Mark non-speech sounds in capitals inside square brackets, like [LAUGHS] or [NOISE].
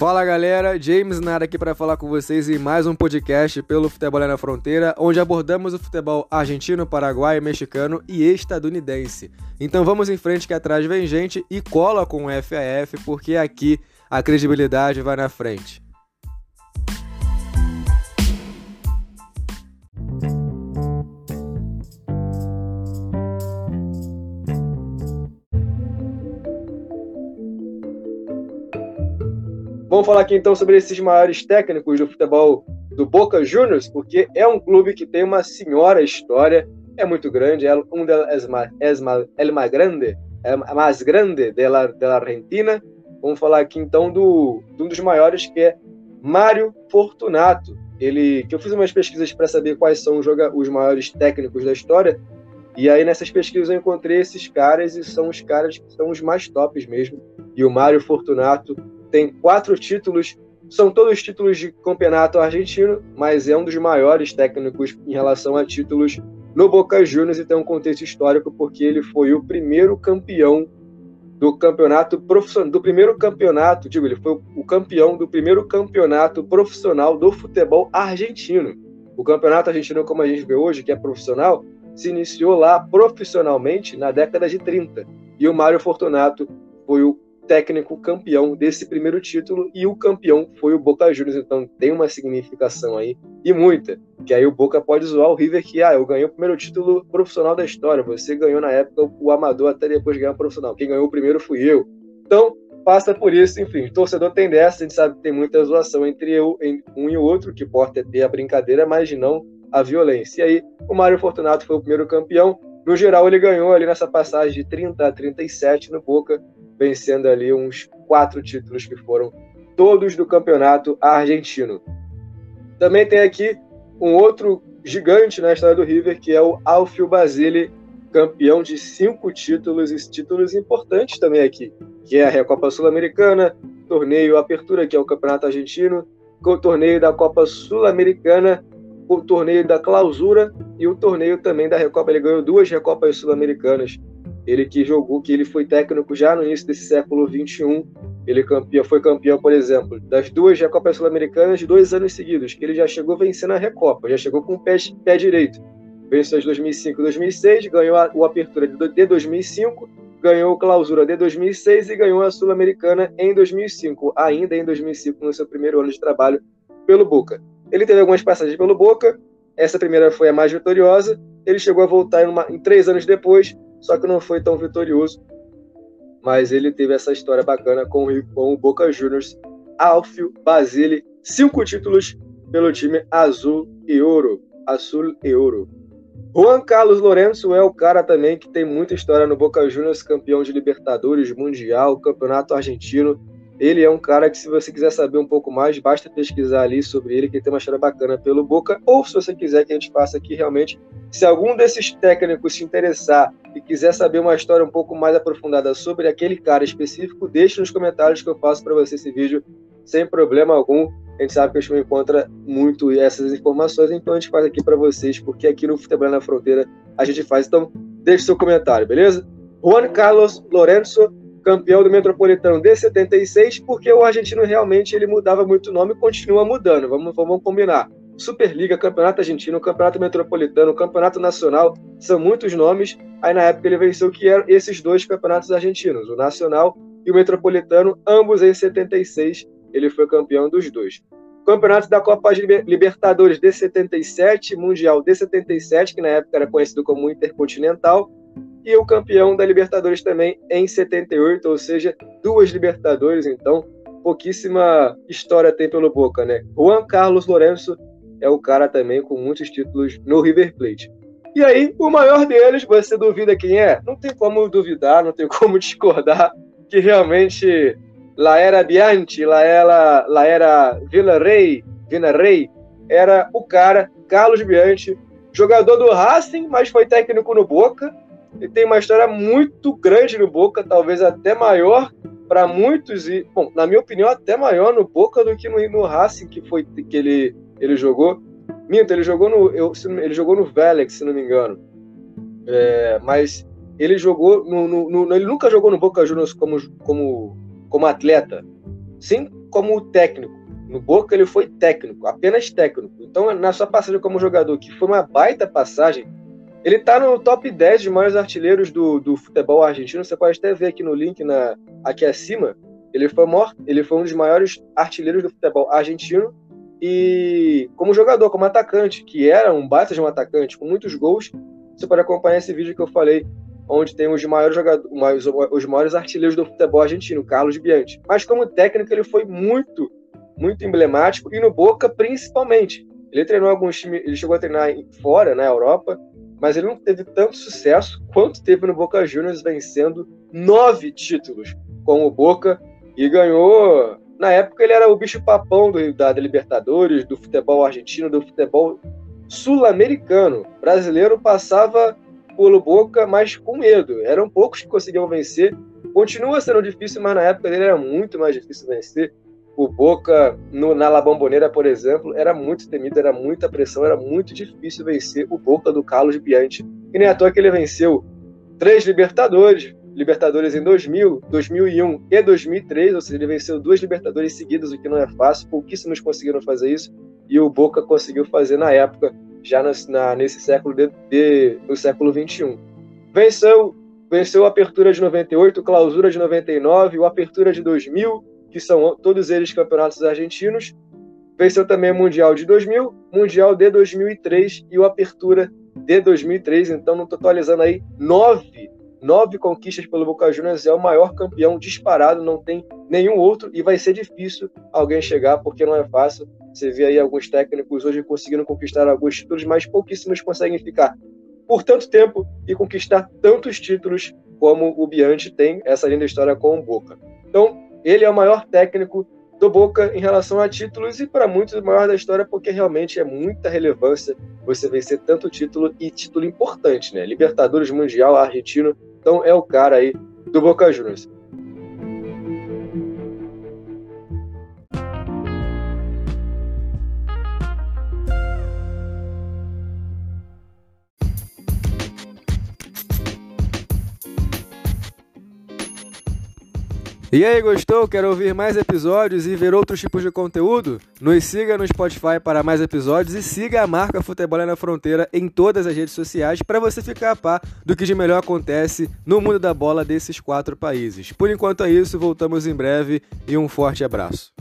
Fala galera, James Nara aqui para falar com vocês em mais um podcast pelo Futebol na Fronteira, onde abordamos o futebol argentino, paraguaio, mexicano e estadunidense. Então vamos em frente que atrás vem gente e cola com o FAF, porque aqui a credibilidade vai na frente. Vamos falar aqui então sobre esses maiores técnicos do futebol do Boca Juniors, porque é um clube que tem uma senhora história, é muito grande, é um es más, el más grande, é mais grande da da Argentina. Vamos falar aqui então do, de um dos maiores que é Mário Fortunato. Ele, que eu fiz umas pesquisas para saber quais são os, os maiores técnicos da história, e aí nessas pesquisas eu encontrei esses caras e são os caras que são os mais tops mesmo. E o Mário Fortunato tem quatro títulos, são todos títulos de campeonato argentino, mas é um dos maiores técnicos em relação a títulos no Boca Juniors e tem um contexto histórico porque ele foi o primeiro campeão do campeonato profissional, do primeiro campeonato, digo, ele foi o campeão do primeiro campeonato profissional do futebol argentino. O campeonato argentino, como a gente vê hoje, que é profissional, se iniciou lá profissionalmente na década de 30. E o Mário Fortunato foi o técnico campeão desse primeiro título e o campeão foi o Boca Juniors, então tem uma significação aí e muita. Que aí o Boca pode zoar o River que ah, eu ganhei o primeiro título profissional da história, você ganhou na época o amador até depois ganhar o profissional. Quem ganhou o primeiro fui eu. Então, passa por isso, enfim, o torcedor tem dessa, a gente sabe que tem muita zoação entre eu, um e o outro, que importa é ter a brincadeira, mas não a violência. E aí, o Mário Fortunato foi o primeiro campeão. No geral, ele ganhou ali nessa passagem de 30 a 37 no Boca vencendo ali uns quatro títulos que foram todos do campeonato argentino. Também tem aqui um outro gigante na história do River, que é o Alfio Basile, campeão de cinco títulos, e títulos importantes também aqui, que é a Recopa Sul-Americana, torneio Apertura, que é o campeonato argentino, o torneio da Copa Sul-Americana, o torneio da Clausura e o torneio também da Recopa. Ele ganhou duas Recopas Sul-Americanas ele que jogou, que ele foi técnico já no início desse século XXI. Ele campeão, foi campeão, por exemplo, das duas Recopas Sul-Americanas dois anos seguidos, que ele já chegou vencendo a Recopa, já chegou com o pé, pé direito. Venceu de 2005 e 2006, ganhou a, o Apertura de 2005, ganhou a Clausura de 2006 e ganhou a Sul-Americana em 2005, ainda em 2005, no seu primeiro ano de trabalho pelo Boca. Ele teve algumas passagens pelo Boca, essa primeira foi a mais vitoriosa, ele chegou a voltar em, uma, em três anos depois, só que não foi tão vitorioso. Mas ele teve essa história bacana com, o Boca Juniors, Alfio Basile, cinco títulos pelo time azul e ouro. Azul e ouro. Juan Carlos Lourenço é o cara também que tem muita história no Boca Juniors, campeão de Libertadores, Mundial, Campeonato Argentino. Ele é um cara que, se você quiser saber um pouco mais, basta pesquisar ali sobre ele, que tem uma história bacana pelo Boca. Ou se você quiser que a gente faça aqui realmente, se algum desses técnicos se interessar e quiser saber uma história um pouco mais aprofundada sobre aquele cara específico, deixe nos comentários que eu faço para você esse vídeo sem problema algum. A gente sabe que a gente não encontra muito essas informações, então a gente faz aqui para vocês, porque aqui no Futebol na Fronteira a gente faz. Então, deixe seu comentário, beleza? Juan Carlos Lorenzo campeão do Metropolitano de 76, porque o argentino realmente ele mudava muito o nome e continua mudando. Vamos, vamos combinar. Superliga, Campeonato Argentino, Campeonato Metropolitano, Campeonato Nacional, são muitos nomes. Aí na época ele venceu que eram esses dois campeonatos argentinos, o Nacional e o Metropolitano, ambos em 76. Ele foi campeão dos dois. Campeonato da Copa Libertadores de 77, Mundial de 77, que na época era conhecido como Intercontinental, e o campeão da Libertadores também em 78, ou seja, duas Libertadores, então pouquíssima história tem pelo Boca, né? Juan Carlos Lourenço é o cara também com muitos títulos no River Plate. E aí, o maior deles, você duvida quem é? Não tem como duvidar, não tem como [LAUGHS] discordar que realmente lá era Bianchi, lá era, lá era Vila Rei, Vila Rei, era o cara, Carlos Bianchi, jogador do Racing, mas foi técnico no Boca, ele tem uma história muito grande no Boca, talvez até maior para muitos e, bom, na minha opinião, até maior no Boca do que no, no Racing que foi que ele ele jogou. Minto, ele jogou no eu, ele jogou no Vélez, se não me engano. É, mas ele jogou no, no, no, ele nunca jogou no Boca Juniors como como como atleta. Sim, como técnico. No Boca ele foi técnico, apenas técnico. Então, na sua passagem como jogador, que foi uma baita passagem, ele está no top 10 de maiores artilheiros do, do futebol argentino. Você pode até ver aqui no link na, aqui acima. Ele foi, maior, ele foi um dos maiores artilheiros do futebol argentino. E como jogador, como atacante, que era um baita de um atacante, com muitos gols, você pode acompanhar esse vídeo que eu falei, onde tem os maiores jogadores, os maiores artilheiros do futebol argentino, Carlos Bianchi. Mas como técnico, ele foi muito, muito emblemático, e no Boca principalmente. Ele treinou alguns times, ele chegou a treinar fora, na Europa, mas ele não teve tanto sucesso quanto teve no Boca Juniors, vencendo nove títulos com o Boca e ganhou. Na época ele era o bicho-papão da, da Libertadores, do futebol argentino, do futebol sul-americano. Brasileiro passava pelo Boca, mas com medo. Eram poucos que conseguiam vencer. Continua sendo difícil, mas na época dele era muito mais difícil vencer o Boca no, na La Bombonera, por exemplo, era muito temido, era muita pressão, era muito difícil vencer o Boca do Carlos Bianchi. E nem à toa que ele venceu três Libertadores, Libertadores em 2000, 2001 e 2003, ou seja, ele venceu duas Libertadores seguidas, o que não é fácil, pouquíssimos conseguiram fazer isso, e o Boca conseguiu fazer na época, já na, nesse século de, de, no século 21. Venceu, venceu a Apertura de 98, Clausura de 99, o Apertura de 2000, que são todos eles campeonatos argentinos. Venceu também o Mundial de 2000, Mundial de 2003 e o Apertura de 2003. Então, no totalizando aí nove, nove conquistas pelo Boca Juniors, é o maior campeão disparado, não tem nenhum outro e vai ser difícil alguém chegar, porque não é fácil. Você vê aí alguns técnicos hoje conseguindo conquistar alguns títulos, mas pouquíssimos conseguem ficar por tanto tempo e conquistar tantos títulos como o Bianchi tem essa linda história com o Boca. Então, ele é o maior técnico do Boca em relação a títulos e para muitos o maior da história porque realmente é muita relevância você vencer tanto título e título importante, né? Libertadores Mundial, Argentino, então é o cara aí do Boca Juniors. E aí, gostou? Quer ouvir mais episódios e ver outros tipos de conteúdo? Nos siga no Spotify para mais episódios e siga a marca Futebol na Fronteira em todas as redes sociais para você ficar a par do que de melhor acontece no mundo da bola desses quatro países. Por enquanto é isso, voltamos em breve e um forte abraço.